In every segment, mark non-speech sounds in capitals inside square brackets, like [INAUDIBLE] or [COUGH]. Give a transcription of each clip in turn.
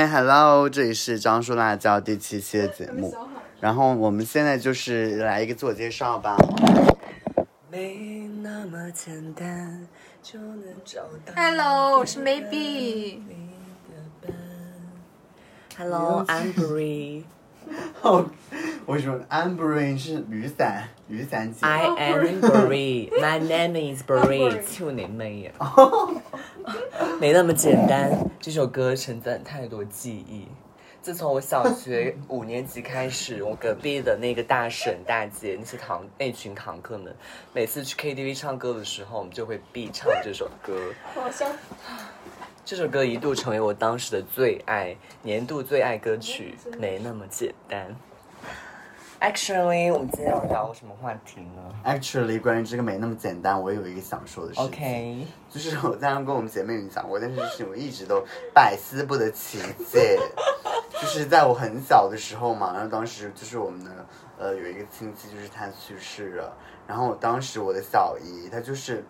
哎，Hello，这里是张叔辣椒第七期的节目，然后我们现在就是来一个自我介绍吧。没那么简单就能找到 Hello，我是 Maybe。Hello，I'm Bree。[LAUGHS] 哦，为什么 Amberine 是雨伞？雨伞姐。I am Bree. My name is Bree. 就你妹呀！[LAUGHS] 没那么简单。这首歌承载太多记忆。自从我小学 [LAUGHS] 五年级开始，我隔壁的那个大婶大姐那些堂那群堂客们，每次去 KTV 唱歌的时候，我们就会必唱这首歌。好笑。这首歌一度成为我当时的最爱，年度最爱歌曲，没那么简单。Actually，我们今天要聊什么话题呢 Actually，关于这个没那么简单，我有一个想说的事情。？OK，就是我在跟我们姐妹们讲过，但是事情我一直都百思不得其解。[LAUGHS] 就是在我很小的时候嘛，然后当时就是我们的呃有一个亲戚，就是他去世了，然后当时我的小姨她就是。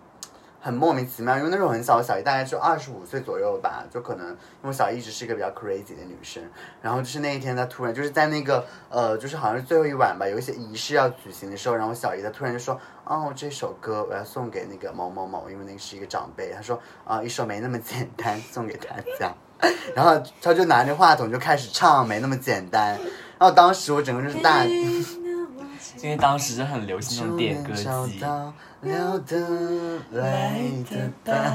很莫名其妙，因为那时候很小，小姨大概就二十五岁左右吧，就可能因为小姨一直是一个比较 crazy 的女生，然后就是那一天她突然就是在那个呃，就是好像是最后一晚吧，有一些仪式要举行的时候，然后小姨她突然就说，哦，这首歌我要送给那个某某某，因为那个是一个长辈，她说啊、一首没那么简单送给大家，[LAUGHS] 然后她就拿着话筒就开始唱没那么简单，然后当时我整个就是大。因为当时就很流行那种点歌机。找聊得来的伴。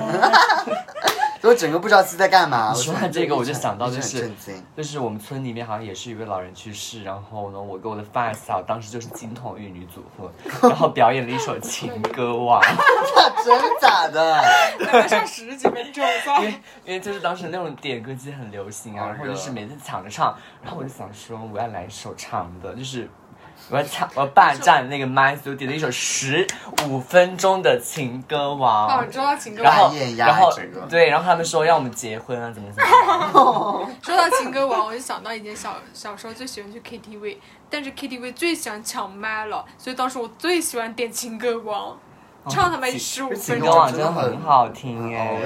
所以我整个不知道自己在干嘛。[LAUGHS] 你说完这个我就想到就就是。就是我们村里面好像也是有一位老人去世，然后呢，我跟我的发小当时就是金童玉女组合，然后表演了一首情歌王，[LAUGHS] 真的假的？[LAUGHS] 晚上十几分钟，因为因为就是当时那种点歌机很流行啊，然后就是每次抢着唱，然后我就想说我要来一首长的，就是我要抢我要霸占那个麦，所以我点了一首十五分钟的情歌哦，王哦。知道情歌然后。艳压然后对，然后他们说让我们结婚啊，怎么怎么样。说到情歌王，我就想到以前小小时候最喜欢去 KTV，但是 KTV 最喜欢抢麦了，所以当时我最喜欢点情歌王，唱他们十五分钟。王真的很好听哎，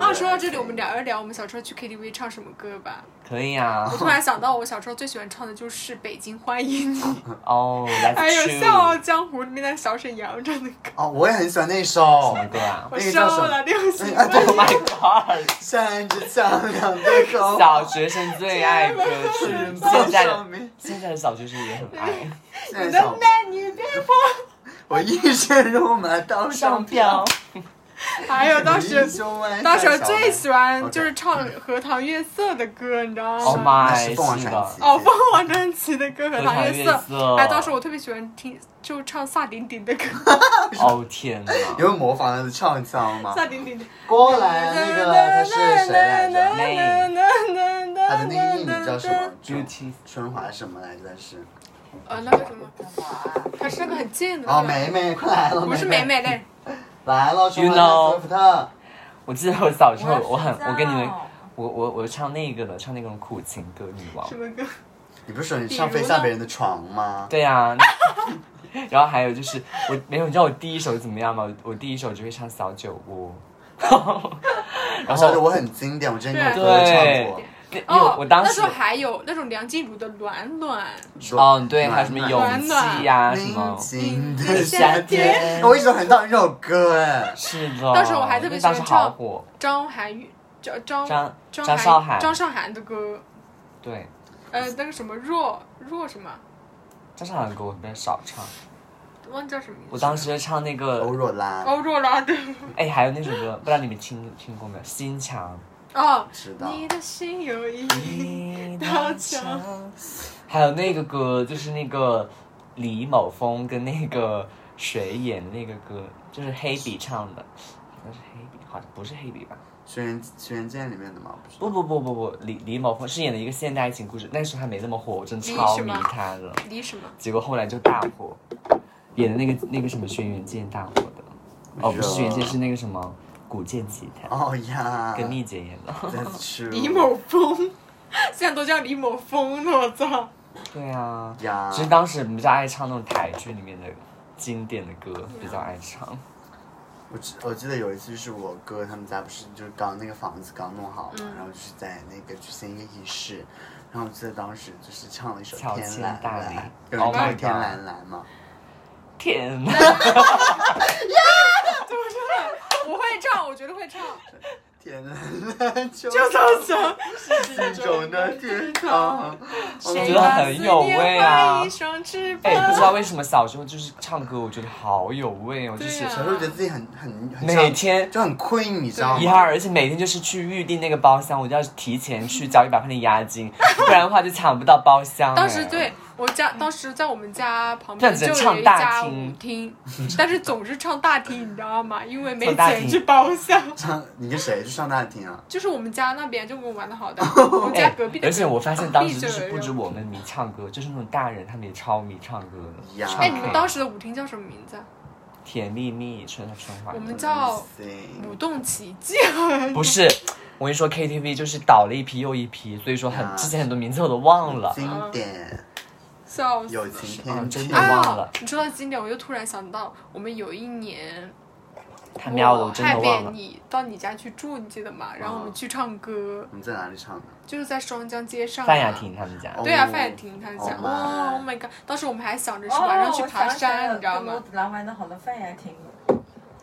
啊，说到这里，我们聊一聊我们小时候去 KTV 唱什么歌吧。可以啊我。突然想到，我小时候最喜欢唱的就是《北京欢迎你》，[LAUGHS] 哦还有《。笑傲江湖》里面的小沈阳唱的歌。哦，我也很喜欢那首什首么歌啊我那个叫什么受了六星哎对？Oh my god！闪着强亮的口。小学生最爱歌曲，现在的现在的小学生也很爱。[LAUGHS] 你的现在小男女别跑。我一身肉马当上飘。还有 [LAUGHS] 当时当时岁最喜欢就是唱《荷塘月色》的歌，你知道 Oh 吗？那 my，是凤凰传奇。哦，凤凰传奇的歌《荷塘月色荷塘月》，色哎，当时我特别喜欢听，就唱萨顶顶的歌，[LAUGHS] 哦天哪！[LAUGHS] 有模仿他的唱腔吗？萨顶顶的。过来那个他是谁来着？他他的那个艺名叫什么？Beauty 春华什么来着？是呃，那个什么，他是那个很贱的。哦，美美，快来了！不是美美嘞，来了，春 You 华 know。我记得我小时候，我很，我跟你们，我我我唱那个的，唱那种苦情歌女王什。么歌？你不是说你上飞下别人的床吗？对呀、那 [LAUGHS] 然后还有就是，我没有，你知道我第一首怎么样吗？我我第一首就会唱小酒窝。[LAUGHS] 然后小时候我很经典，我之前跟我哥哥唱过。哦，我当时那时候还有那种梁静茹的《暖暖哦对，还有什么勇暖暖气呀、什么宁静的的夏夏天天，我一直很到这首歌哎。[LAUGHS] 是的。当时我还特别喜欢张涵予，张张张张张韶涵张韶涵的歌，对，呃，那个什么若若什么，张韶涵的歌我比较少唱。忘记叫什么名字。我当时唱那个欧若拉，欧若拉的。哎，还有那首歌，不知道你们听听过没有？心墙。哦，知道。你的心有一一道墙。还有那个歌，就是那个李某峰跟那个 [LAUGHS] 谁演的那个歌，就是黑笔唱的，好像是黑笔，好像不是黑笔吧？轩辕轩辕剑里面的吗？不。不不不不不，李李某峰是演的一个现代爱情故事，那时候还没那么火，我真的超迷他的。李什么？结果后来就大火，演的那个那个什么轩辕剑大火的，哦不是轩辕剑是那个什么古剑奇谭，哦呀。跟蜜姐演的。That's [LAUGHS] true。李某峰，现在都叫李某峰了，我操！对啊，呀。其实当时比较爱唱那种台剧里面的经典的歌，比较爱唱。我记我记得有一次就是我哥他们家不是就是刚那个房子刚弄好嘛，嗯然后就是在那个举行一个仪式，然后我记得当时就是唱了一首《天蓝迁大蓝》，有人 Oh 唱天蓝蓝》吗？天 [LAUGHS] [LAUGHS] 哪！我会唱，我觉得会唱。天蓝蓝就就像想心中的天堂。我觉得很有味啊一双翅哎、膀。不知道为什么小时候就是唱歌，我觉得好有味哦，就是小时候觉得自己很很很每天就很 queen，你知道吗？一号？而且每天就是去预定那个包厢，我就要提前去交一百块钱押金，不然的话就抢不到包厢、哎当时对我家，当时在我们家旁边就唱大有一家厅舞厅，[LAUGHS] 但是总是唱大厅，你知道吗？因为没钱 [LAUGHS] 去包厢。唱你跟谁去上大厅啊？就是我们家那边就跟我玩的好的，[LAUGHS] 我们家隔壁的。哎而且我发现当时就是不止我们迷唱歌，就是那种大人他们也超迷唱歌的。哎，你们当时的舞厅叫什么名字啊？甜蜜蜜春春花我们叫舞动奇迹。不是，我跟你说 KTV 就是倒了一批又一批，所以说很之前很多名字我都忘了。经典笑死！友情天嗯真的忘了啊！你说到经典，我又突然想到，我们有一年太妙了，我我真的害忘了。别你到你家去住，你记得吗？然后我啊们去唱歌，你们在哪里唱的？就是在双江街上。范雅。婷他们家，哦对啊，范雅婷他们家。Oh 哇，Oh my god！当时我们还想着是晚上去爬山，你知道吗我男玩的好的范雅婷，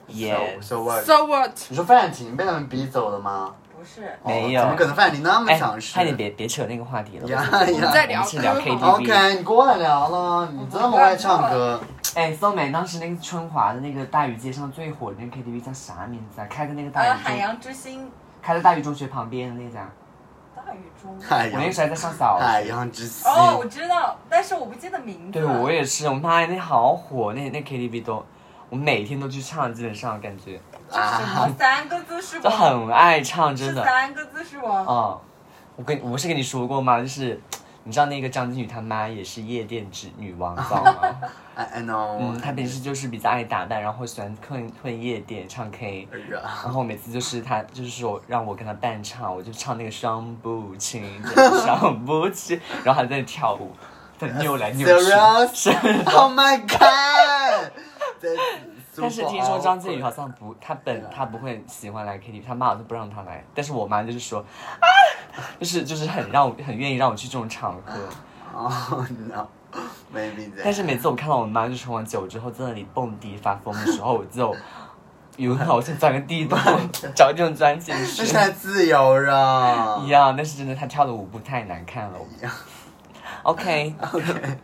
耶 So so what？？So what？你说范雅婷被他们逼走了吗？不是，没有哦怎么可能范雅婷那么哎强，势？快点别别扯那个话题了。呀我们在聊 KTV OK，你过来聊了，你这么爱唱歌，哎，宋美当时那个春华的那个大屿街上最火的那个 KTV 叫啥名字啊？开在那个大呃，屿中，海洋之心，开在大屿中学旁边的那家。大雨中。海我那个时候还在上小海。洋之心。哦，我知道，但是我不记得名字。对，我也是，我妈呀，那好火，那那 KTV 都，我每天都去唱，基本上感觉是什么三个字是就我？很爱唱，真的。三个字是我。哦，我跟我不是跟你说过吗？就是你知道那个张馨予她妈也是夜店之女王，知道吗？I I know。嗯，她平时就是比较爱打扮，然后喜欢混混夜店唱 K。然后每次就是她就是说让我跟她伴唱，我就唱那个双不清，双不清，然后还在跳舞，在扭来扭去。[LAUGHS] [LAUGHS] Oh my god！但是听说张馨予好像不，她本她不会喜欢来 KTV，她妈好像不让她来。但是我妈就是说，啊，就是就是很让我很愿意让我去这种场合。[LAUGHS] 哦 no，maybe that。但是每次我看到我妈就冲完酒之后在那里蹦迪发疯的时候，我就 [LAUGHS] 有好想钻个地洞，[LAUGHS] 找这种钻进那去是。太自由了。一样，但是真的她跳的舞步太难看了。OK OK，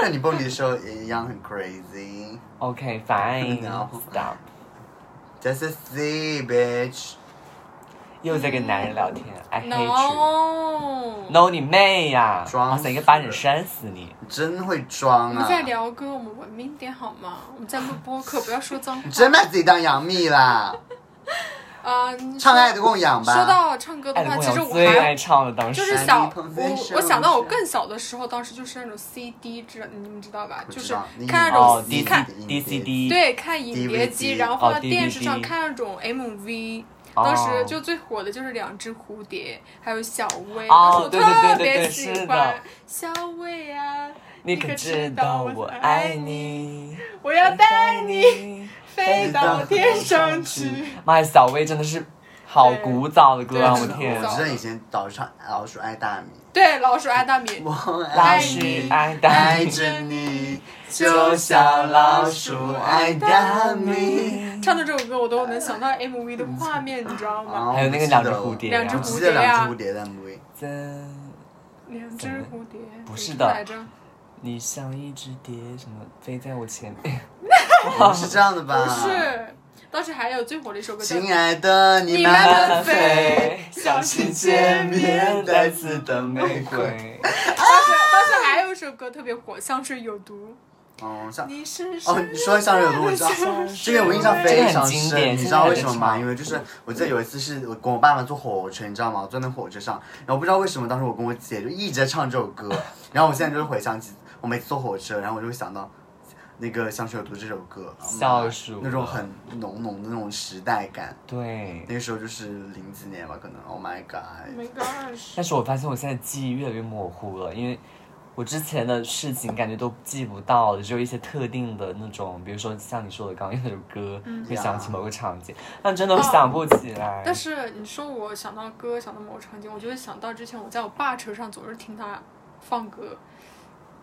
那你蹦迪的时候也一样很 crazy。OK [LAUGHS] fine No stop，Just a C bitch。又在跟男人聊天，I hate you。No。No 你妹呀！装我想一个巴掌扇死你！你真会装啊！我们在聊歌，我们文明点好吗？我们在录播客，不要说脏话。你真把自己当杨幂啦！啊，你说唱爱的供养吧。说到唱歌的话，其实我养最爱还唱的当时就是小我我想到我更小的时候，当时就是那种 CD 知你们知道吧？就是看那哦种，D 看 D C D，对看影碟机，然后放在哦电视上看那种 MV。哦当时就最火的就是两只蝴蝶，还有小薇，哦当时我特别喜欢的小薇啊！你可知道我爱你？我要带你飞到天上去。妈呀，小薇真的是好古早的歌啊！对我天我知道以前老是唱老鼠爱大米，对，老鼠爱大米，我老爱鼠你，爱大爱，着你，就像老鼠爱大米。唱的这首歌我都能想到 MV 的画面，你知道吗？哦还有那个两只蝴蝶两只蝴蝶啊两只蝴蝶的 MV。真两只蝴蝶，不是的？你像一只蝶，什么飞在我前面？[LAUGHS] [LAUGHS] 不是这样的吧？不。是，当时还有最火的一首歌叫《亲爱的，你你慢慢慢飞飞，小心见面带刺的玫瑰。[LAUGHS] 当时当时还有一首歌特别火，《香水有毒》。哦，像你是哦，你说香水有毒，我知道，这个我印象非常深，你知道为什么吗？因为就是我记得有一次是我跟我爸妈坐火车，你知道吗？我坐那火车上，然后不知道为什么当时我跟我姐就一直在唱这首歌，然后我现在就是回想起我每次坐火车，然后我就会想到那个香水有毒这首歌，笑鼠那种很浓浓的那种时代感。对，那个时候就是零几年吧，可能。Oh my god！Oh my gosh！但是我发现我现在记忆越来越模糊了，因为我之前的事情感觉都记不到了，只有一些特定的那种，比如说像你说的刚刚那首歌，会想起某个场景，但真的想不起来。但是你说我想到歌，想到某个场景，我就会想到之前我在我爸车上总是听他放歌，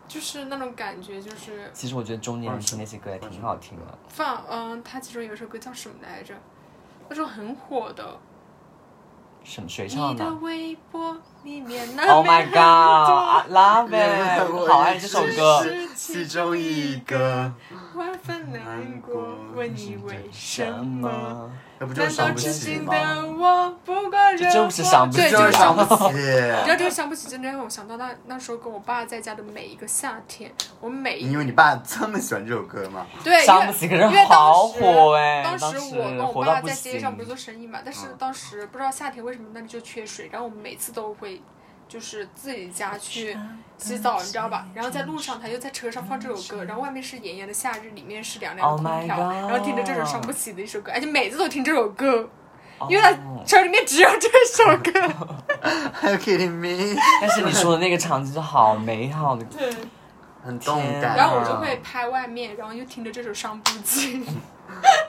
就是那种感觉，就是其实我觉得中年人听那些歌也挺好听的。放嗯，他其中有一首歌叫什么来着？那时候很火的，什么谁唱的你的微博里面那？Oh my god, I love 原 it！好爱这首歌。是其中一个，万分难过，问你为什么？那不就是难道伤不起痴心吗？的我不过惹这就是伤不起对，就就是是伤不起。你知道这个伤不起，真的让我想到那那时候跟我爸在家的每一个夏天，我每一因为你爸这么喜欢这首歌吗？对，伤不起，可是因为好当时火哎！当当时我跟我爸在街上不是做。生意嘛，但是嗯当时不知道夏天为什么那里就缺水，然后我们每次都会就是自己家去洗澡，你知道吧？然后在路上他就在车上放这首歌，然后外面是炎炎的夏日，里面是凉凉的 Oh 空调然后听着这首伤不起的一首歌，而且每次都听这首歌，因为哦他车里面只有这首歌。[LAUGHS] Are you kidding me？但是你说的那个场景就好美好的，对，很动天感。然后我就会拍外面，然后又听着这首伤不起。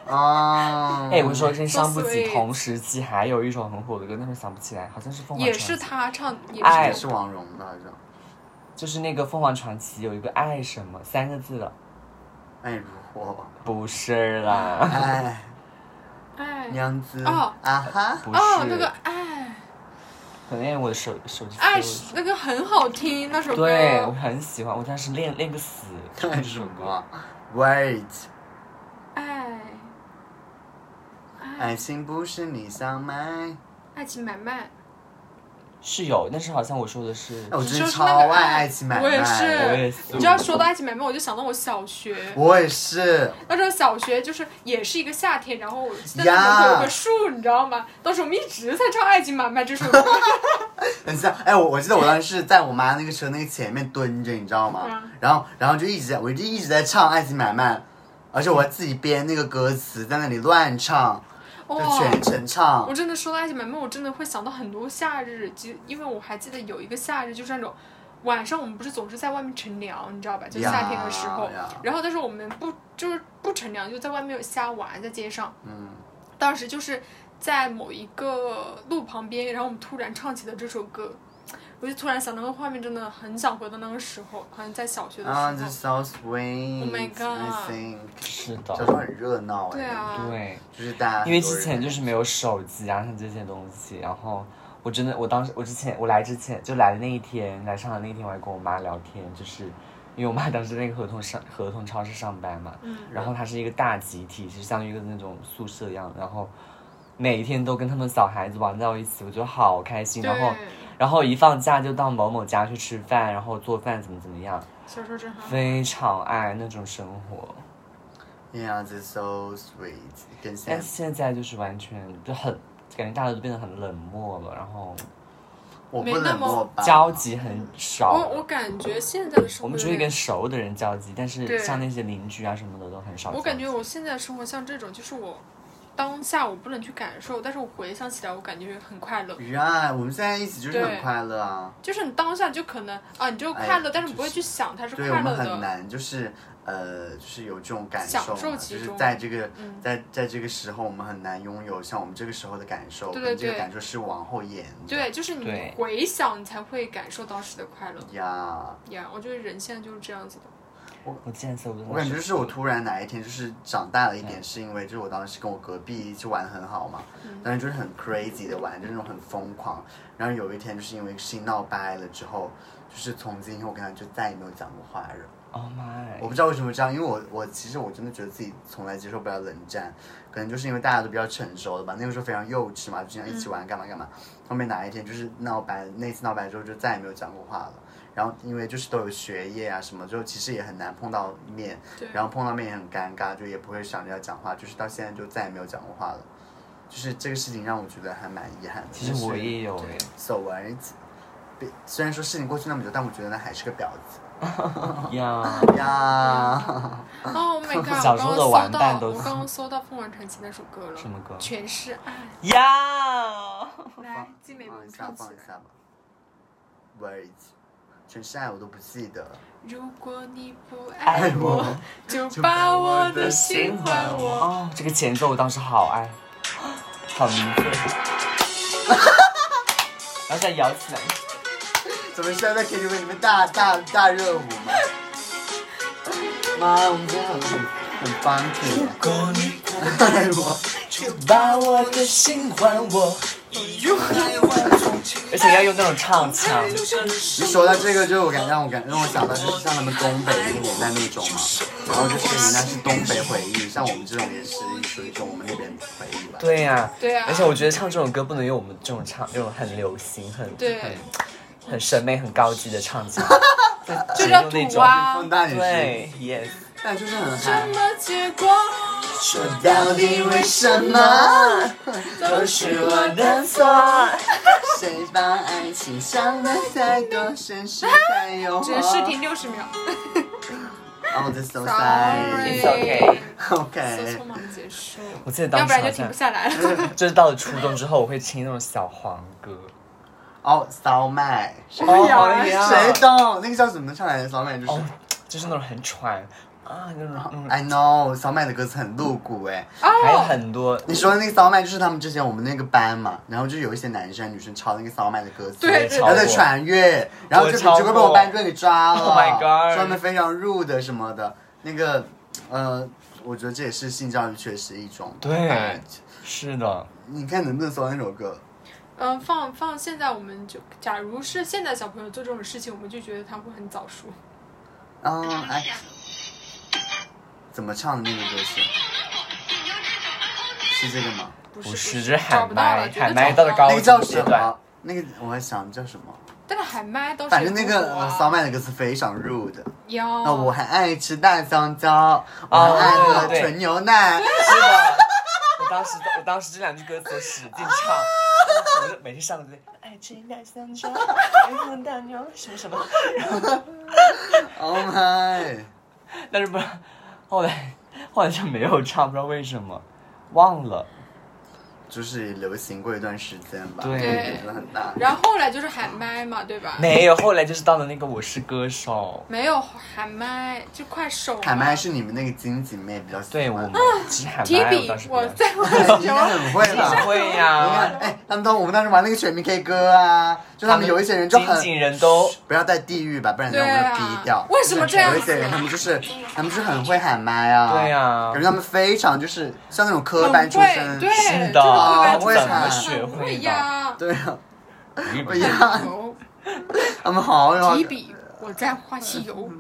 哦。[LAUGHS] 哎，我说跟伤不 [LAUGHS] 起同时期还有一首很火的歌，但是想不起来，好像是凤凰也传奇是他唱，也是是王蓉的，好像。就是那个凤凰传奇有一个爱什么三个字的，爱如火，不是啦，哎，[LAUGHS] 哎娘子。哦啊哈。不是，哦，那个爱可能因为我的手手机爱丢了那个很好听，那首歌。对我很喜欢，我当时练练个死，看什么？Wait，爱爱爱情不是你想买。爱情买卖，是有，但是好像我说的是哎，我真的超爱爱爱情买卖。我也是我也是你知道说到爱情买卖，我就想到我小学。我也是。那时候小学就是也是一个夏天，然后在那门口有个树，你知道吗？当时我们一直在唱《爱情买卖》这首歌。很像，哎，我我记得我当时是在我妈那个车那个前面蹲着，你知道吗？嗯然后然后就一直在，我就一直在唱《爱情买卖》，而且我还自己编那个歌词，在那里乱唱，全程唱我。真的说到爱情买卖，我真的会想到很多夏日，就因为我还记得有一个夏日，就是那种晚上我们不是总是在外面乘凉，你知道吧？就夏天的时候然后但是我们不就是不乘凉，就在外面瞎玩，在街上。嗯，当时就是在某一个路旁边，然后我们突然唱起了这首歌，我就突然想到那个画面，真的很想回到那个时候，好像在小学的啊，时这候。so sweet。Oh my god 是小时候，很热闹哎。对啊对，就是大家因为之前就是没有手机啊，像这些东西，然后我真的，我当时我之前我来之前就来的那一天，来上海那一天，我还跟我妈聊天，就是因为我妈当时在那个合同上合同超市上班嘛，嗯然后它是一个大集体，就像一个那种宿舍一样，然后每一天都跟他们小孩子玩在一起，我觉得好开心，然后对，然后一放假就到某某家去吃饭，然后做饭怎么怎么样，小时候真好。非常爱那种生活。Yeah, this so sweet。跟现在但现在就是完全就很感觉大家都变得很冷漠了，然后我不没那么冷漠吧？交集很少。我我感觉现在的生活我们只会跟熟的人交集，但是像那些邻居啊什么的都很少。我感觉我现在生活像这种，就是我当下我不能去感受，但是我回想起来，我感觉很快乐。呀，我们现在一起就是很快乐啊。就是你当下就可能啊，你就快乐，哎但是你不会去想它是对我们很快乐的。难，就是呃，就是有这种感受享受嘛，就是其中在这个嗯在在这个时候，我们很难拥有像我们这个时候的感受，对这个感受是往后延的。对，就是你回想，你才会感受当时的快乐呀，呀。我觉得人现在就是这样子的。我竟然搜的，我感觉就是我突然哪一天就是长大了一点，是因为就是我当时跟我隔壁一起玩得很好嘛，嗯但是就是很 crazy 的玩，就是那种很疯狂。然后有一天就是因为事情闹掰了之后，就是从今以后我跟他就再也没有讲过话了。，Oh my，我不知道为什么这样，因为我我其实我真的觉得自己从来接受不了冷战，可能就是因为大家都比较成熟了吧，那个时候非常幼稚嘛，就经常一起玩干嘛干嘛。后面哪一天就是闹掰，那次闹掰之后就再也没有讲过话了。然后因为就是都有学业啊什么，就其实也很难碰到面，然后碰到面也很尴尬，就也不会想着要讲话，就是到现在就再也没有讲过话了。就是这个事情让我觉得还蛮遗憾的。其实我也有哎，so what？虽然说事情过去那么久，但我觉得那还是个婊子 [LAUGHS] 呀，呀。[LAUGHS] [LAUGHS] 哦，Oh my god！小时候的我刚刚搜到，玩伴都是我刚刚搜到凤凰传奇那首歌了。什么歌全是爱。呀，来，静美帮放一下。放一下吧。Words 全是爱我都不记得。如果你不爱爱我，就把我的心还我。哦，这个前奏我当时好爱，好迷醉，[LAUGHS] 然后再摇起来。怎么是要在 KTV 里面大大大热舞吗？妈，我们今天很很很 funky 啊。果你不 [LAUGHS] 爱我，就把我的心还我，[LAUGHS] 而且要用那种唱腔。一说到这个，就我感让我感让我想到就是像他们东北那个年代那种嘛，然后就是人家是东北回忆，像我们这种也是属于一种我们那边的回忆吧。对呀、对啊而且我觉得唱这种歌不能用我们这种唱，这种很流行、很对很很审美、很高级的唱腔，[LAUGHS] 就叫用那种对，yes。但就是很什嗨。么结果说到底为什么都是我的错？谁把爱情想的太多，现实太诱惑只能试听六十秒。Oh, that's so sad. It's okay OK 匆。忙结束，我记得当要不然就停不下来了。[LAUGHS] 就是到了初中之后，我会听那种小黄歌。哦，骚麦，哦呀谁懂？那个叫什么唱来的？骚麦就是哦，就是那种很喘啊，，I know，骚麦的歌词很露骨哎。还有哦，很多你说的那个骚麦就是他们之前我们那个班嘛，然后就有一些男生女生抄那个骚麦的歌词，对对然后在传阅，然后就我抄结果被我班主任给抓了 Oh my god 说他们非常 rude 什么的。那个呃，我觉得这也是性教育确实一种。对是的，你看能不能搜到那首歌？嗯，放放，现在我们就，假如是现在小朋友做这种事情，我们就觉得他会很早熟。嗯，哎，怎么唱的那个歌是？是这个吗？不是不是，是，这是海找不到了，麦，绝对海麦到到了高那个叫什级阶段。么？那个我还想叫什么？但是喊麦倒是反正那个不火啊呃骚麦的歌词非常 rude。要那我还爱吃大香蕉，我哦还爱喝纯牛奶。是的，我当时我当时这两句歌词使劲唱，我 [LAUGHS] 就每天上课就爱吃大香蕉，爱喝大牛什么什么，[LAUGHS] Oh my！但是不后来 [LAUGHS] 后来就没有唱，不知道为什么忘了。就是流行过一段时间吧，对影响很大。然后后来就是喊麦嘛，对吧？没有，后来就是到了那个我是歌手，没有喊麦，就快手喊。麦是你们那个金姐妹比较喜欢。对我们只海提麦，笔当时，我在 [LAUGHS] 你应该很会吧？会你呀看，，哎，他们都我们当时玩那个全民 K 歌啊，就他们有一些人就很人都不要带地域吧，不然人家对啊。会逼掉。为什么这样？有一些人他们就是他们就是很会喊麦啊。对呀感觉他们非常就是像那种科班出会，身。对，是的这个科班好会出身喊。学会呀。对啊，不不一样，有 [LAUGHS] 他们好有提笔，我在画西游。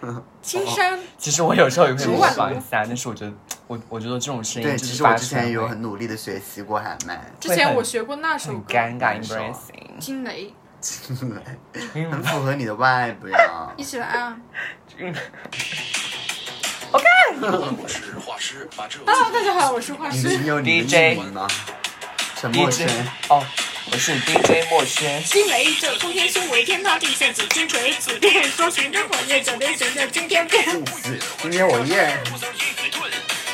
[LAUGHS] 青山其实我有时候也会模仿一下，但是我觉得我我觉得这种声音其实我之前也有很努力的学习过喊麦，之前我学过那首很歌，尴尬很少，embarrassing。惊雷，[LAUGHS] 很符合你的 vibe 呀。一起来啊我是画师，把这！Hello，大家好，我是画师。你你有你的 DJ 艺名吗？陈默轩。哦，我是 DJ 墨轩，惊雷这通天修为，天塌地陷，紫金锤，紫电说寻真火焰，九连玄剑惊天变。是今天我一人。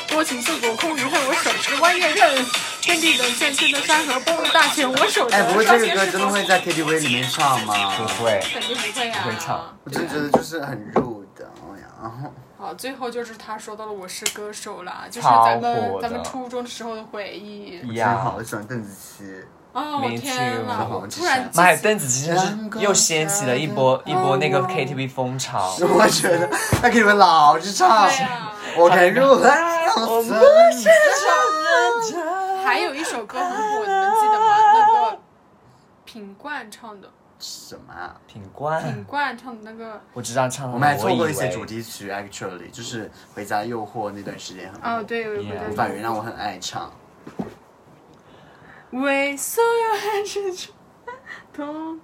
多情自古空余恨，我手持弯月刃。天地沦陷，千的山河崩入大权，我手哎，得不过这个歌真的会在 KTV 里面唱吗？不会，肯定不会啊。不会唱我真的觉得就是很入的，哎呀，好，最后就是他说到了我是歌手啦，就是超咱们的咱们初中时候的回忆。真呀好，我喜欢邓紫棋。哦呐，too 我突然妈呀，邓紫棋真是又掀起了一波一波那个 KTV 风潮。我觉得那给你们老是唱我肯入海，我不是还有一首歌很火，你们记得吗？那个品冠唱的，什么啊？品冠品冠，唱的那个，我知道唱的，我们还错过一些主题曲，actually 就是《回家诱惑》那段时间很哦，火，对，有一 Yeah 无法原谅我很爱唱。为所有爱之中痛。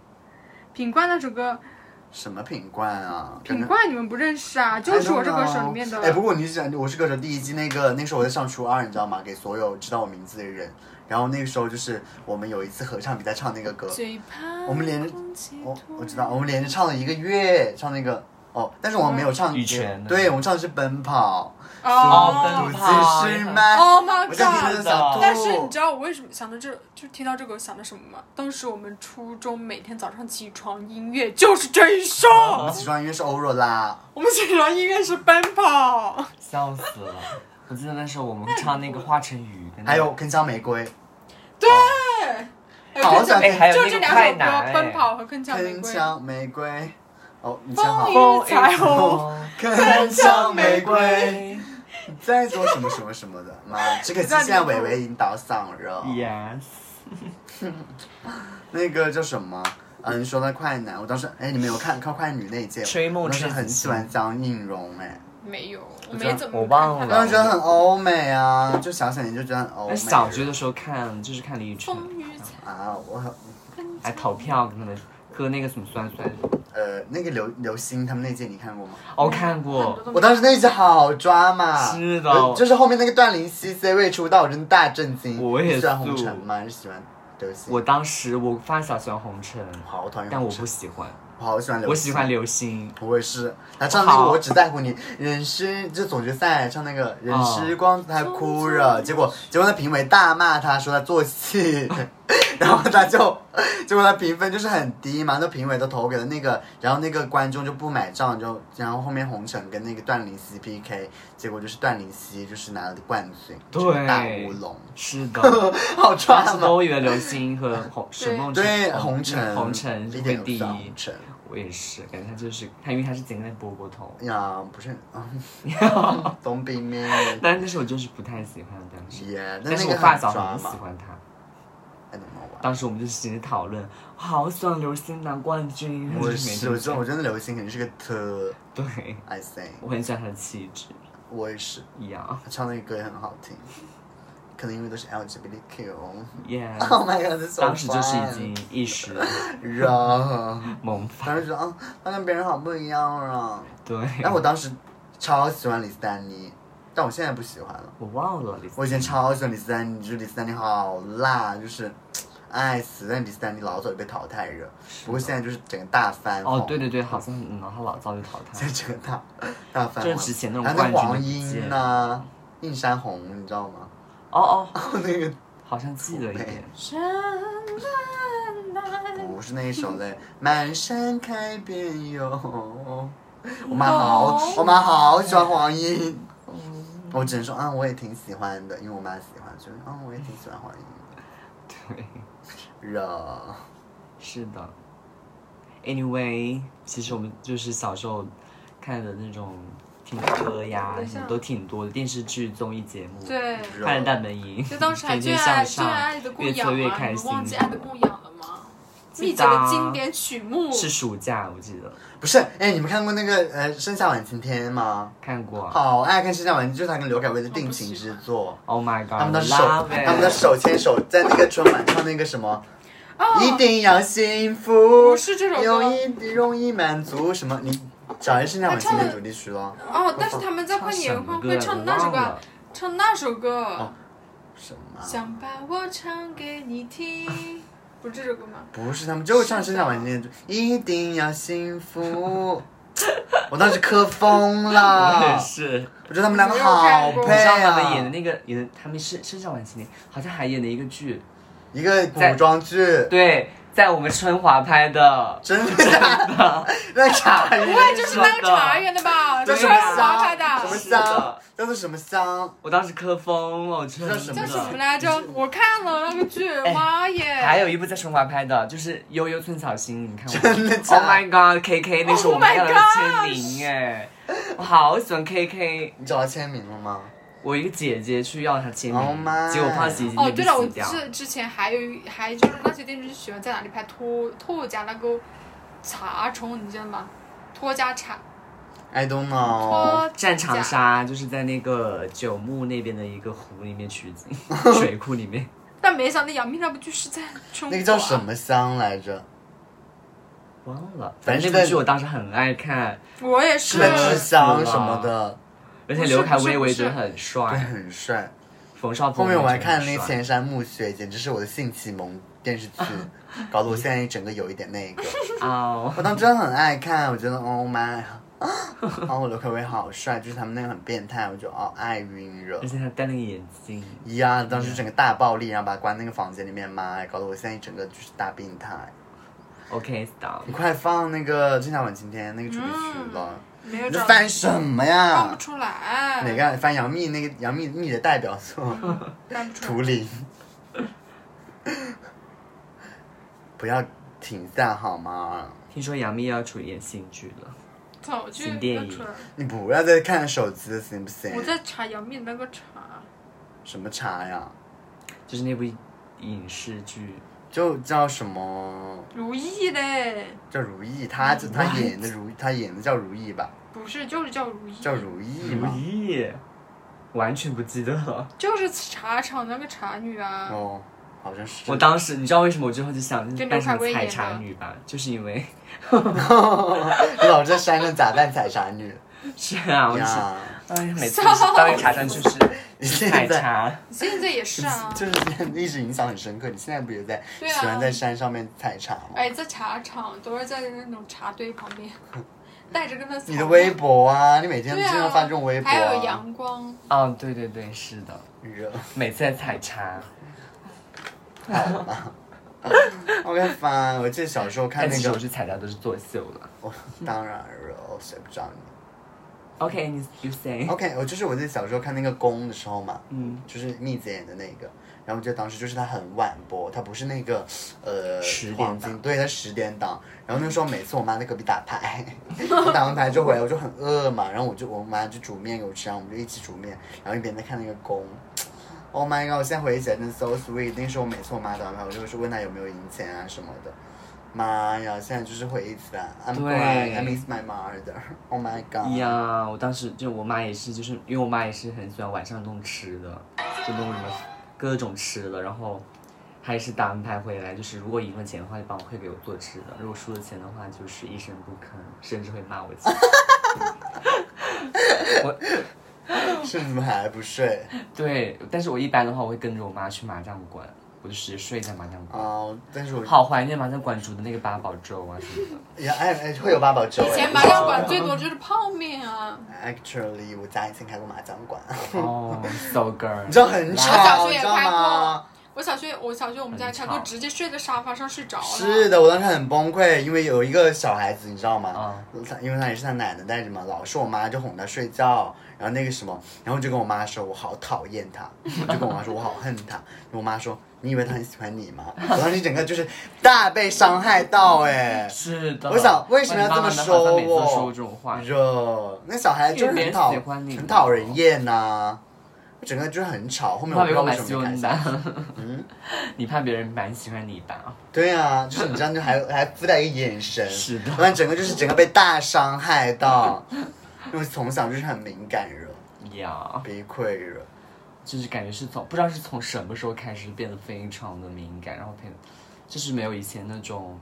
品冠那首歌，什么品冠啊？品冠你们不认识啊？就是我这歌手里面的。哎，不过你是讲《我是歌手》第一季那个，那时候我在上初二，你知道吗？给所有知道我名字的人。然后那个时候就是我们有一次合唱比赛唱那个歌，我们连着我我知道，我们连着唱了一个月，唱那个哦，但是我们没有唱羽泉的对我们唱的是奔跑，哦独奔跑自是麦。Oh my god！但是你知道我为什么想到这，就听到这个我想到什么吗？当时我们初中每天早上起床音乐就是这一首，我们起床音乐是欧若拉，我们起床音乐是奔跑。笑死了！我记得那时候我们唱那个华晨宇，还有铿锵玫瑰，对，好想哎，还有就那个这两首歌快男，《奔跑》和《铿锵玫铿瑰》。锵玫瑰。哦，你唱好。风雨彩虹，铿锵玫瑰，在做什么什么什么的？妈，这个是现在伟伟引导嗓了。Yes，[LAUGHS] 那个叫什么？嗯，你说到快男，我当时哎，你们有看看快女那一届？追梦我当时很喜欢江映蓉哎，没有，我没怎么我忘了看当时觉得很欧美啊，就想想你就觉得很欧美。小学的时候看就是看李宇春，啊，我很还投票跟他们喝那个什么酸酸，呃那个刘刘星他们那届你看过吗？哦看过。我当时那一届好抓嘛，是的。我就是后面那个段林希 C 位出道，我真的大震惊。我也你喜欢是。红尘吗？还是喜欢刘星？我当时我发小喜欢红尘，好讨厌但我，不喜欢，我好喜欢刘星，我喜欢刘星。我也是，他唱那个我只在乎你，人是就总决赛唱那个人时光，他哭了，结果结果那评委大骂他说他做戏，[LAUGHS] 然后他就结果他评分就是很低嘛，那评委都投给了那个，然后那个观众就不买账，就然后后面红尘跟那个段林希 PK，结果就是段林希就是拿了冠军，对大乌龙，是的，[LAUGHS] 好抓嘛，当时都以为刘星和红沈梦辰对哦红尘。红尘一点都不像红一，尘。我也是，感觉他就是他，因为他是剪在波波头，呀，不是，嗯，Don't be me，但那时候我就是不太喜欢当时，但是那个我发小很抓嘛。很喜欢他。I don't know why 当时我们就一直讨论，好喜欢刘星拿冠军。我就是我天觉得我真的流星肯定是个特对，，I say，我很喜欢他的气质我也是，一样。他唱那个歌也很好听，可能因为都是 LGBTQ。Yeah，Oh [LAUGHS] my god，当时就是已经一时热，萌发。当时觉得啊，他跟别人好不一样啊。对，但我当时超喜欢李斯丹妮，但我现在不喜欢了。我忘了李斯我以前超喜欢李斯丹妮，就是李斯丹妮好辣，就是爱死。但李斯丹妮老早就被淘汰了，不过现在就是整个大翻。哦，对对对，好像嗯，他老早就淘汰现在。整个大大翻红。就是之前那种还有那冠军黄的不见英呐、映山红，你知道吗？哦哦，[LAUGHS] 那个好像记得一点。深蓝蓝不是那一首嘞，满山开遍哟。我妈好，我妈好喜欢黄莺。我只能说，嗯，我也挺喜欢的，因为我妈喜欢，所以，嗯，我也挺喜欢黄英 [LAUGHS] 对，的。热，是的。Anyway，其实我们就是小时候看的那种听歌呀，都挺多的，电视剧、综艺节目，对，热看着大本营，就当时还天最爱最天向上爱爱的，供越养啊，做越开心忘记心。爱的蜜姐得啊的经典曲目是暑假，我记得不是，哎，你们看过那个呃《盛夏晚晴天》吗？看过啊。好爱看《盛夏晚晴》，就是他跟刘恺威的定情之作。Oh my 他们 god，的手他们的手牵手在那个春晚唱那个什么，哦一定要幸福，不是这首歌容易容易满足什么？你找一下《盛夏晚晴天》主题曲咯。哦，但是他们在跨年欢会唱那首歌唱那首歌，什么？想把我唱给你听，不是这首歌吗？不是，他们就唱《盛夏晚晴天》，一定要幸福。[LAUGHS] 我当时磕疯了我也了，是。我觉得他们两个好配知道他们啊！演的那个演的，他们是《盛夏晚晴天》，好像还演了一个剧，一个古装剧，对，在我们春华拍的，真的假的？那茶不会就是那个茶园的吧？叫什是春？华拍的。什么香？叫做什么香？我当时磕疯了，真的。叫什么叫什么来着？我看了那个剧，妈耶！还有一部在春华拍的，就是《悠悠寸草心》，你看过吗真的假？Oh my god，KK，那是我 Oh 们 my 要的签名哎，我好喜欢 KK。你找他签名了吗？我一个姐姐去要她签 Oh 名 my，结果怕洗衣机哦，对了，我面洗掉。之之前还有一还就是那些电视剧喜欢在哪里拍托托家那个茶虫，你知道吗？托家茶 I don't know。托战长家沙就是在那个九牧那边的一个湖里面取景，[LAUGHS] 水库里面。但没想到杨幂那部剧是在中国。那个叫什？么香来着？忘了，反正那部剧我当时很爱看，我也是。是在制香什么的，而且刘恺威我也觉得很帅对，很帅。冯绍峰后面我还看那个《千山暮雪》，简直是我的性启蒙电视剧，[LAUGHS] 搞得我现在整个有一点那个。哦，我当时真的很爱看，我觉得 Oh my，然后我刘恺威好帅，就是他们那个很变态，我就哦爱晕了而。且他戴那个眼镜，呀，当时整个大暴力，然后把他关那个房间里面，妈呀，搞得我现在一整个就是大病态。OK stop。你快放那个郑晓文今天那个主题曲了，你在没有找翻什么呀翻呀不？出来，哪个翻杨幂那个杨幂幂的代表作 [LAUGHS] 翻不出来图灵，不要停下好吗？听说杨幂要出演新剧了，早就新电影你不要再看手机了，行不行？我在查杨幂那个查，什么查呀？就是那部影视剧，就叫什么？如意嘞，叫如意，她就她演的如她演的叫如意吧？不是，就是叫如意，叫如意如嘛？懿，完全不记得了。就是茶厂那个茶女啊。哦，好像是。我当时你知道为什么我最后就想就扮什么刘恺威采茶的女吧？就是因为你 [LAUGHS] 老在山上假扮采茶女 [LAUGHS] 是啊，我就是呀？哎，每次到一茶山就是你去采现在现在也是啊，[LAUGHS] 就是一直影响很深刻。你现在不也在啊喜欢在山上面采茶吗？哎，在茶厂都是在那种茶堆旁边，[LAUGHS] 带着跟他。你的微博啊，你每天对经常啊，发这种微博、啊，还有阳光，哦，对对对，是的，热，每次在采茶，[LAUGHS] 好吧。OK 烦，我记得小时候看那个我那个，去采茶都是作秀了。哦，当然了，谁不知道你 OK，你 you say，？OK，我就是我记得小时候看那个宫的时候嘛，嗯，就是蜜子演的那个，然后我记得当时就是它很晚播，它不是那个呃10点黄金，档对，它十点档。然后那时候每次我妈在隔壁打牌，[LAUGHS] 我打完牌就回来，我就很饿嘛，然后我就我妈就煮面给我吃，然后我们就一起煮面，然后一边在看那个宫。Oh my god！我现在回忆起来真的 so sweet。那时候我每次我妈打完牌，我就会问她有没有赢钱啊什么的。妈呀，现在就是回忆起来，I'm 对 crying, I miss my mother. Oh my god！呀，我当时就我妈也是，就是因为我妈也是很喜欢晚上弄吃的，就弄什么各种吃的，然后还是打完牌回来，就是如果赢了钱的话，就帮我会给我做吃的；如果输了钱的话，就是一声不吭，甚至会骂我。我 [LAUGHS] [LAUGHS] 是怎么还不睡？对，但是我一般的话，我会跟着我妈去麻将馆，我就直接睡在麻将馆。哦，但是我好怀念麻将馆煮的那个八宝粥啊什么的。也，哎哎，会有八宝粥。以前麻将馆最多就是泡面啊，Actually，我家以前开过麻将馆，哦，so girl，你知道很我吵，小学也你知道过？我小学我小学我们家开过，直接睡在沙发上睡着了。是的，我当时很崩溃，因为有一个小孩子，你知道吗？啊他因为他也是他奶奶带着嘛，老是我妈就哄他睡觉，然后那个什么，然后就跟我妈说，我好讨厌他，我 [LAUGHS] 就跟我妈说我好恨他，我妈说你以为他很喜欢你吗？我当时整个就是大被伤害到哎、是的。我想为什么要这么说我？说我这种话。热，那小孩就是很讨很讨人厌呐、整个就是很吵，后面我怕别不知道为什人蛮喜欢你么没开下。吧？[LAUGHS] 嗯，你怕别人蛮喜欢你吧？对啊，就是你这样就还还附带一个眼神，是的不然整个就是整个被大伤害到，因为从小就是很敏感人，呀，鼻溃人。就是感觉是从不知道是从什么时候开始变得非常的敏感，然后变，就是没有以前那种，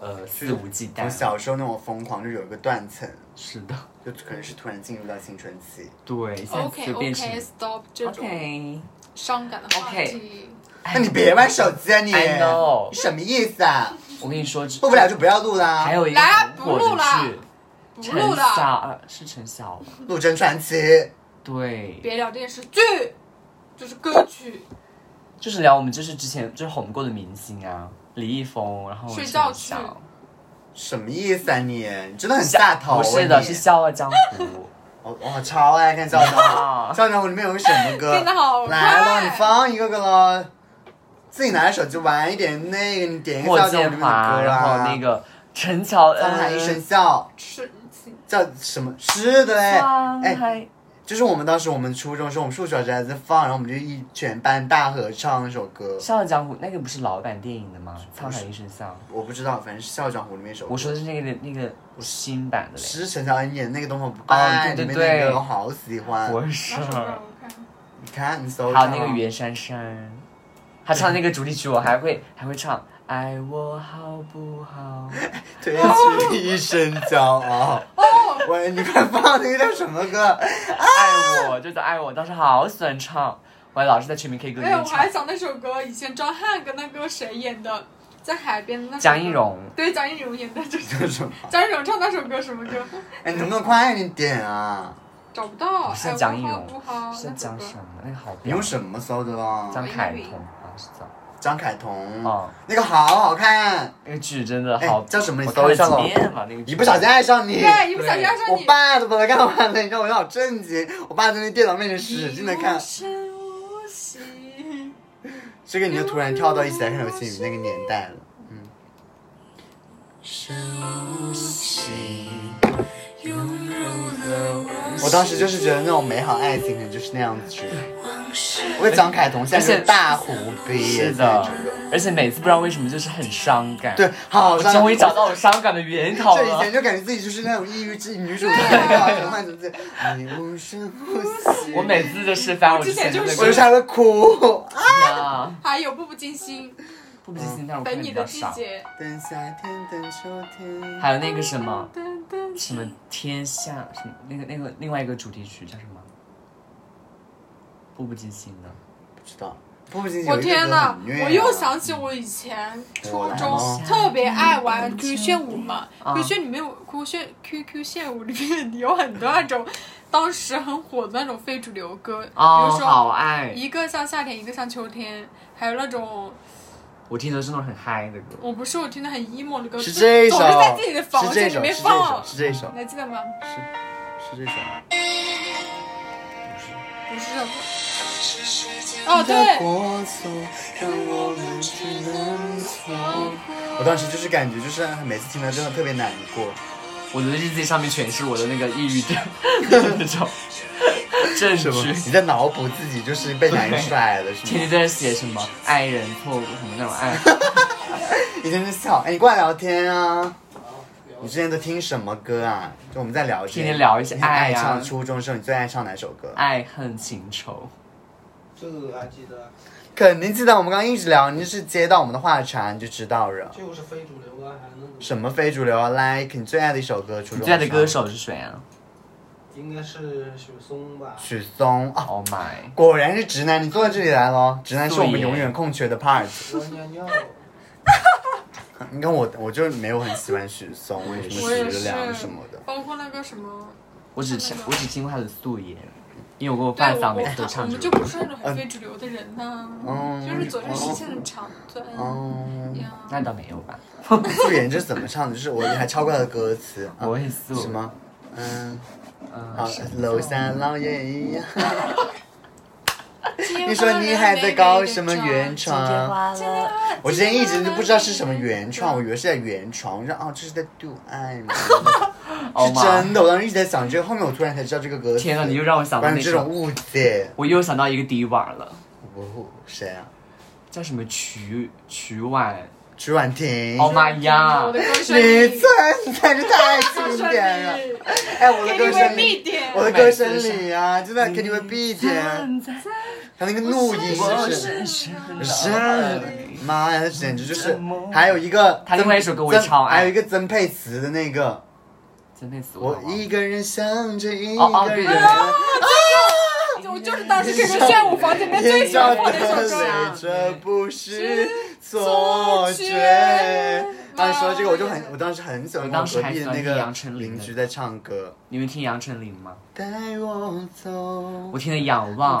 呃，肆无忌惮。我。小时候那种疯狂，就有一个断层，是的，就可能是突然进入到青春期。对，现在 OK 就变成 OK stop 这种 OK。伤感的话题。那你别玩手机啊你 I know 你什么意思啊？我跟你说，录不了就不要录啦。还有一个来很火的不录啦剧，陈不录晓是陈晓吧？陆贞传奇，对，别聊电视剧，就是歌曲。就是聊我们就是之前就是红过的明星啊，李易峰，然后睡觉去陈晓什么意思啊你？你真的很下头、啊。不是的，你是 [LAUGHS]《笑傲江湖》。我我超爱看《笑傲江湖》，《笑傲江湖》里面有个什么歌？变得好快来了，你放一个个咯。自己拿着手机玩一点那个，你点一个《莫笑傲江湖》里面的建华，歌然后啊。那个陈乔恩，沧海一声笑，是叫什么？是的嘞，哎，就是我们当时我们初中的时候，我们数学老师还在放，然后我们就一全班大合唱那首歌。笑傲江湖那个不是老版电影的吗？沧海一声笑。我不知道，反正是《笑傲江湖》里面一首歌。我说的是那个那个新版的嘞，是陈乔恩演那个《东方不哦败》对对里面那个，我好喜欢。我是。你看，你搜还有到那个袁姗姗，她唱那个主题曲，我还会还会唱。爱我好不好？[LAUGHS] 褪去一身骄傲。[LAUGHS] 哦，喂，你快放那个叫什么歌？爱我就是爱我，当时好喜欢唱，我还老是在全民 K 歌里哎，我面唱还。想那首歌，以前张翰跟那个谁演的，在海边的那江一，蓉，对江一蓉演的这首 [LAUGHS] 叫什么？江一蓉唱那首歌什么歌？哎，你能不能快一点啊？找不到，不是哎江一蓉好不好，是江什么？那个好你用什么搜的咯？张凯彤好像是叫。张凯彤。啊，那个好好看，那个剧真的好，哎叫什么你我看了搜一不小心爱上你。对，一不小心爱上我你。爸都把它看完了，你知道我就好震惊。我爸在那电脑面前使劲的看这个你就突然跳到一起来看流星雨那个年代了。嗯。我当时就是觉得那种美好爱情就是那样子。我跟张凯彤现在是大虎逼，是的，而且每次不知道为什么就是很伤感。对，好我伤终于找到我伤感的源头了这以前。就感觉自己就是那种抑郁症女主角，什么什么你无声无息。我每次就是翻我之前的那个我就差点哭。啊，还有步步惊心，步步惊心，但是我看的等你的比较少。季节，等夏天，等秋天。还有那个什么什么天下什么那个那个另外一个主题曲叫什么？步步惊心的。不知道。步步惊心我天呐我又想起我以前初中特别爱玩 QQ 炫舞嘛啊，QQ 炫里面有 QQ 炫 QQ 炫舞里面有很多那种 [LAUGHS] 当时很火的那种非主流歌，比哦，如说！一个像夏天，一个像秋天，还有那种我听的是那种很嗨的歌。我不是我听的很 emo 的歌，是这一首，总是在自己的房是这首，间里面是这首，放，是这首你，还记得吗？是是这首。不是这首歌。哦，对。我当时就是感觉，就是每次听到真的特别难过。我的日记上面全是我的那个抑郁症 [LAUGHS] 那种证什么？据，你在脑补自己就是被男人甩了，是吗？天天在写什么爱人错误什么那种爱。[LAUGHS] 以前是笑，哎，你过来聊天啊。你之前都听什么歌啊？就我们在聊天，天天聊一些爱爱啊唱初中时候，你最爱唱哪首歌？爱恨情仇，这个还记得，肯定记得，我们刚刚一直聊，你就是接到我们的话茬，你就知道了。就是非主流啊，还能什么非主流啊？Like 你最爱的一首歌，初中你最爱的歌手是谁啊应该是许嵩吧？许嵩啊。？Oh my！果然是直男，你坐在这里来咯。直男是我们永远空缺的 part。我尿尿，[LAUGHS] 你看我，我就没有很喜欢许嵩，为什么我也是食粮什么的。包括那个什么，我只我只听过他的素颜，因为我跟我对，我发嫂每次都我我唱这个歌。们就不是那种很非主流的人呐，嗯就是左右视线很长，对哦，呀。那倒没有吧，[LAUGHS] 素颜这是怎么唱的？就是我还抄过他的歌词。啊我也素什么？嗯，嗯好，楼下老爷一样。你 [LAUGHS] 你说你还在搞什么原创？我之前一直都不知道是什么原创，我以为是在原创，我说哦，这是在 do 爱吗？Oh [LAUGHS] 是真的，我当时一直在想这个，后面我突然才知道这个歌词。天啊，你又让我想到那这种误解。我又想到一个迪瓦了，哦，谁啊？叫什么曲曲婉曲婉婷。？Oh my god！的歌声你里，存在是太经典了。哎，我的歌声必里，点，我的歌声里啊，真的 KTV 必点。他那个怒音是是是，妈呀，那简直就是。还有一个他另外一首歌我也曾超爱还有一个曾沛慈的那个，真配死我了一个人想着一哦哦个人对对对。我就是当时这个炫舞房间里面最喜欢放的一首歌。这不是错觉。当时说这个，我就很，我当时很喜欢我当时隔壁的那个杨丞琳的邻居在唱歌。你们听杨丞琳吗？带我走我听的《仰望》，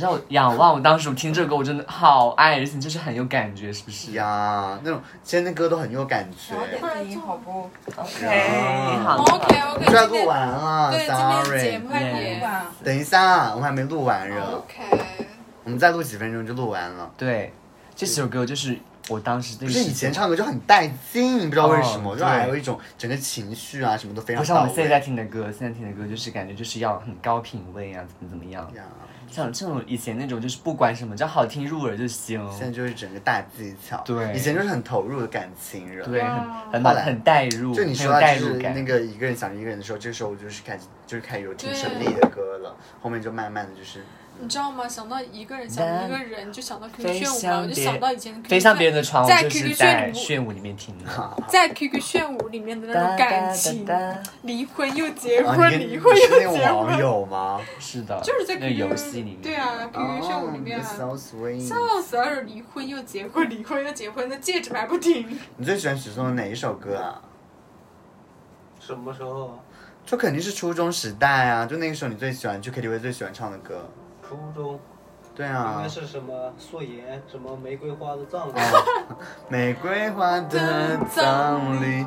歌啊，我知道仰望，我当时我听这个歌，我真的好爱，而且就是很有感觉，是不是？呀，那种现在的歌都很有感觉。点听好不？OK，好 OK OK，快录完了对今天节，sorry 目。快点吧，等一下，我们还没录完呢，OK，我们再录几分钟就录完了。对，这首歌就是我当时那个不是以前唱歌就很带劲，不知道为什么，哦就还有一种整个情绪啊什么都非常不像我。们现在听的歌，现在听的歌就是感觉就是要很高品位啊，怎么怎么样。呀，像这种以前那种就是不管什么，只要好听入耳就行。现在就是整个大技巧。对以前就是很投入的感情人。对，很哇很很带入，就你很有说到就是代入感。那个一个人想着一个人的时候，这时候我就是开始就是开始有听陈粒的歌了，后面就慢慢的就是你知道吗？想到一个人，想到一个人，就想到 QQ 炫舞嘛，我就想到以前的 QQ 飞上别人的床，我在就是 QQ 炫舞炫舞里面听的。[LAUGHS] 在 QQ 炫舞里面的那种感情，离婚又结啊，婚，你离婚又结婚，友吗？是的，就是在 QQ 个游戏里面。对啊，QQ 炫舞里面。，so sweet。笑死了！离婚又结婚，离婚又结婚，那戒指还不停。你最喜欢许嵩的哪一首歌啊？什么时候啊？就肯定是初中时代啊，就那个时候你最喜欢去 KTV 最喜欢唱的歌。初中对啊应该，是什么素颜，什么玫瑰花的葬礼。[LAUGHS] 玫瑰花的葬礼，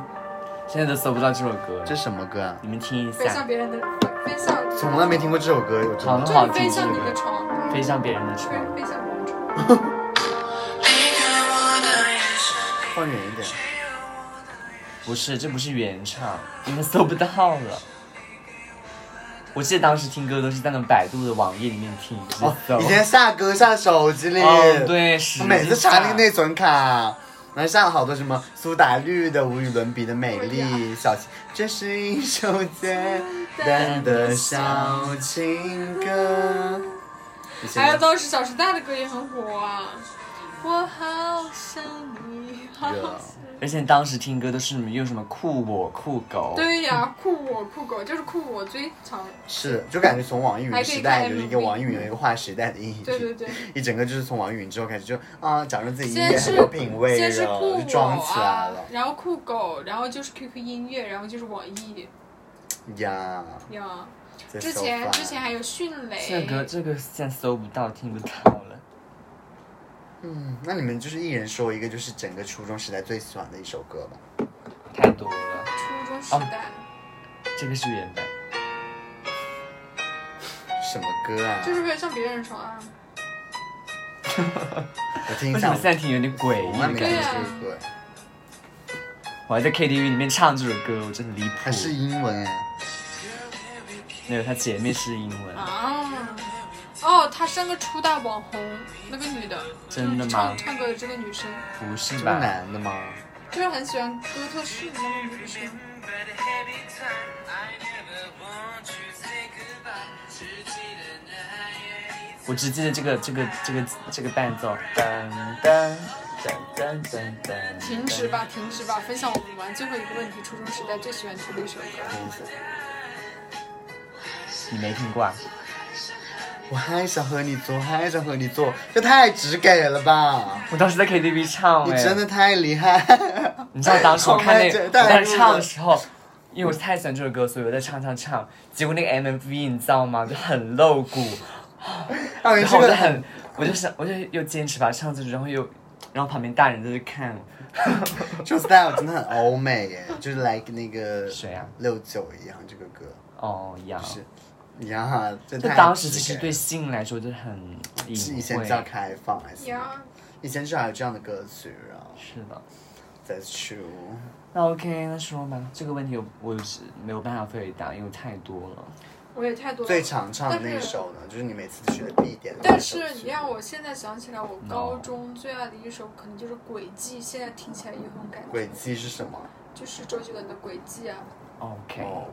现在都搜不到这首歌，这什么歌啊？你们听一飞向下。别人的，飞向，从来没听过这首歌，有这么好的。就是飞向你的床，飞向别人的飞床，飞向别人的床。放远一点。不是，这不是原唱，你们搜不到了。我记得当时听歌都是在那种百度的网页里面听，哦。，以前下歌下手机里。哦，对，是。我每次查那个内存卡，然后下了好多什么苏打绿的无与伦比的美丽，小这是一首简单的小情歌。还有当时《小时代》的歌也很火啊。我好想你，好热想。而且当时听歌都是用什么酷我酷狗，对呀，酷我酷狗就是酷我最常。是，就感觉从网易云时代还可以看有一个网易云有一个划时代的意义。对对对。一整个就是从网易云之后开始就啊，假装自己音先是乐很有品味先是了，装我起来啊了，然后酷狗，然后就是 QQ 音乐，然后就是网易呀。呀。之前之前还有迅雷，这个这个现在搜不到，听不到了。嗯，那你们就是一人说一个，就是整个初中时代最喜欢的一首歌吧。太多了，初中时代，这个是原版。什么歌啊？就是为了向别人说啊。[LAUGHS] 我听一下，我在听有点诡异的感觉？我还在 KTV 里面唱这首歌，我真的离谱。还是英文哎。没有，它前面是英文。啊，哦，她是那个初代网红，那个女的，真的吗唱唱歌的这个女生，不是这个吧？男的吗？就是很喜欢哥特式的那个女生。我只记得这个这个这个这个伴奏，噔噔噔噔噔噔。停止吧，停止吧！分享我们玩最后一个问题，初中时代最喜欢听的一首歌。你没听过啊？我还想和你做，还想和你做，这太直给了吧！我当时在 KTV 唱哎，你真的太厉害。你知道当时我 [LAUGHS] 看那好我带入在唱的时候，因为我太喜欢这首歌，所以我在唱唱唱。结果那个 MV 你知道吗？就很露骨，然后这个我就很，我就想，我就又坚持把它唱出去，然后又，然后旁边大人都在看我。这 style 真的很欧美耶，就是 like 那个谁啊？六九一样，这个歌哦，一样。是呀，这就太当时其实对性来说就是很隐是以前比较。开放还是？呀，以前是还有这样的歌曲啊是的。，That's true。那 OK，那说吧，这个问题我我是没有办法回答，因为太多了。我也太多了。最常唱的那一首呢，就是你每次去的必点的那但是你让我现在想起来，我高中最爱的一首可能就是《轨迹》，现在听起来也很感觉轨，迹是什么？就是周杰伦的《轨迹》啊。OK，I、哦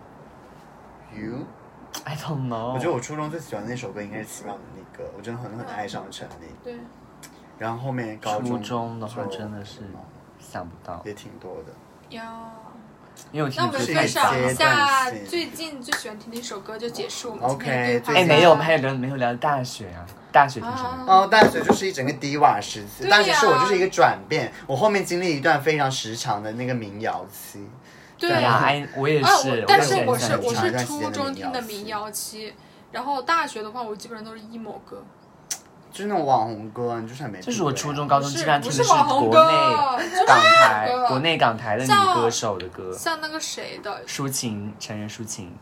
，You。don't know。我觉得我初中最喜欢的那首歌应该是《奇妙的那个》，我真的很很爱上陈粒。对，然后后面高初中中的话就真的是想不到，也挺多的。呀。因为我听那我们最是一个分享一下最近最喜欢听的一首歌，就结束我们 OK，今天的对话。哎，最近没有，我们还有聊没有聊大学啊？大学听什么？啊哦，大学就是一整个低瓦时期，大学是我就是一个转变，我后面经历一段非常时长的那个民谣期。对呀，哎，我也啊，是我，但是我是我是初中听的民谣期然后大学的话，我基本上都是 emo 歌。就是那种网红歌，你就是很没。这是我初中、高中基本上听不的是网红国歌内就是港台歌、国内港台的女像歌手的歌，像那个谁的，抒情成人抒情。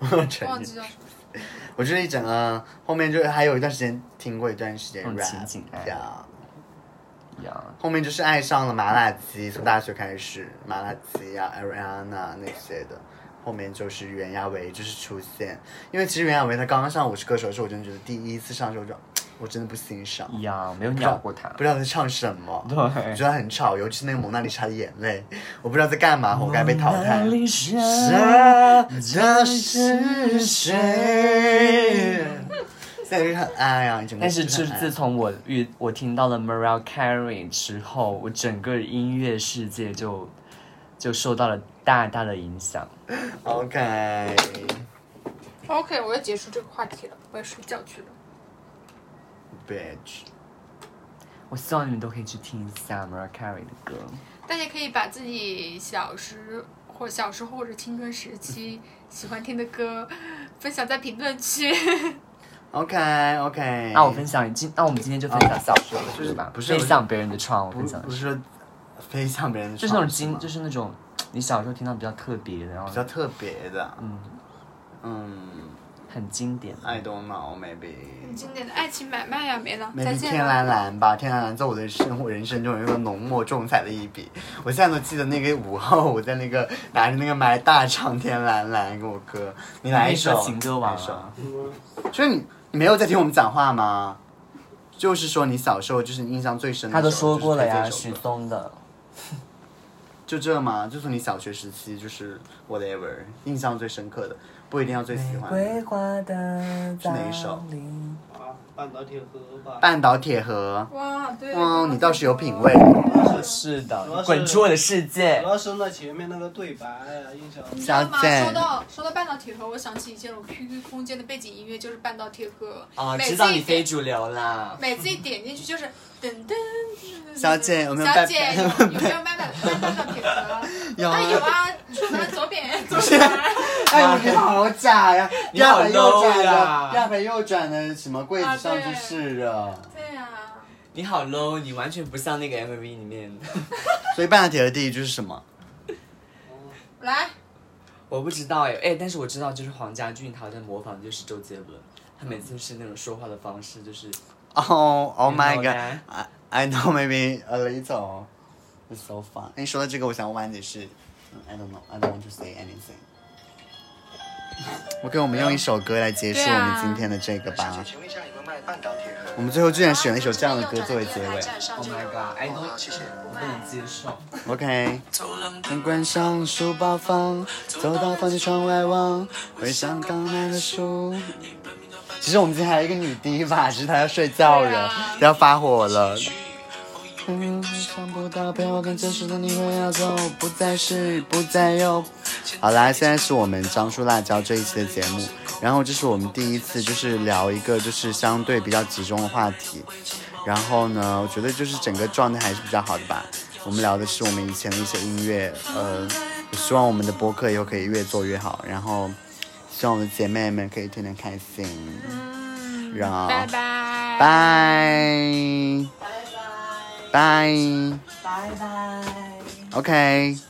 忘记叫什么。我就是一整个后面就还有一段时间听过一段时间 rap，情景爱后面就是爱上了麻辣鸡，从大学开始，麻辣鸡呀、Ariana 那些的。后面就是袁娅维就是出现，因为其实袁娅维她刚刚上《我是歌手》的时候，我真的觉得第一次上的时候就，我真的不欣赏，呀，没有鸟过他。不知道在唱什么，对我觉得很吵，尤其是那个蒙娜丽莎的眼泪，我不知道在干嘛，活该被淘汰。莎是谁？现在就是很哎呀，整个但是就很就是自从我遇我听到了 Mariah Carey 之后，我整个音乐世界就就受到了大大的影响。OK，OK，我要结束这个话题了，我要睡觉去了。bitch，我希望你们都可以去听一下 Mariah Carey 的歌。大家可以把自己小时或小时候或者青春时期喜欢听的歌分享在评论区。OK OK，那我分享今，那我们今天就分享小说了，是吧？不是飞向别人的窗，我不分享的是，不是说飞向别人的就是那种经，就是那种你小时候听到比较特别的，然后比较特别的，嗯嗯很经典。，I don't know maybe。很经典的爱情买卖呀，没了，再 maybe 见天蓝。蓝吧，天蓝蓝在我的生活人生中有一个浓墨重彩的一笔。我现在都记得那个午后，我在那个拿着那个麦大唱天蓝蓝给我哥，你来一首情歌王啊来一首啊嗯所以你你没有在听我们讲话吗？就是说你小时候就是印象最深的他都说过了呀，许就是推这首歌嵩的。就这吗？就是你小学时期就是 whatever 印象最深刻的，不一定要最喜欢的。花的是哪一首半岛铁盒吧。半岛铁盒，哇，对。哇，你倒是有品味。是的滚出我的世界主！要是那前面那个对白啊，印象你知道吗？小姐说到说到半岛铁盒，我想起以前我 QQ 空间的背景音乐就是半岛铁盒。哦，每次知道你非主流啦。每次一点进去就是噔噔。小姐有没有半小姐有有没有半岛半岛铁盒？有啊有啊，出门左边左边。哎，你好假呀！你好第二排右转呀的，第二排右转的什么柜子上就是了。对呀。你好 low，你完全不像那个 MV 里面。所以半岛铁盒第一句是什么？来，我不知道哎哎，但是我知道，就是黄家俊他好像模仿的就是周杰伦，他每次是那种说话的方式，就是哦，Oh my god！I I know maybe a little. It's so fun. 哎，说到这个，我想问你是嗯，I don't know. I don't want to say anything. OK，我们用一首歌来结束我们今天的这个吧。我们最后居然选了一首这样的歌作为结尾。Oh my god，I don't，好，谢谢。我不能接受。OK，灯关上，书包放，走到房间窗外望，回想刚买的书。其实我们今天还有一个女 D 吧，只是她要睡觉了，要发火了。嗯，想不到陪我看这时的你会要走，不再是，不再有。好啦，现在是我们张叔辣椒这一期的节目，然后这是我们第一次就是聊一个就是相对比较集中的话题，然后呢，我觉得就是整个状态还是比较好的吧。我们聊的是我们以前的一些音乐，呃，我希望我们的播客以后可以越做越好，然后希望我们的姐妹们可以天天开心。嗯，然后拜拜，拜拜拜拜拜。，OK。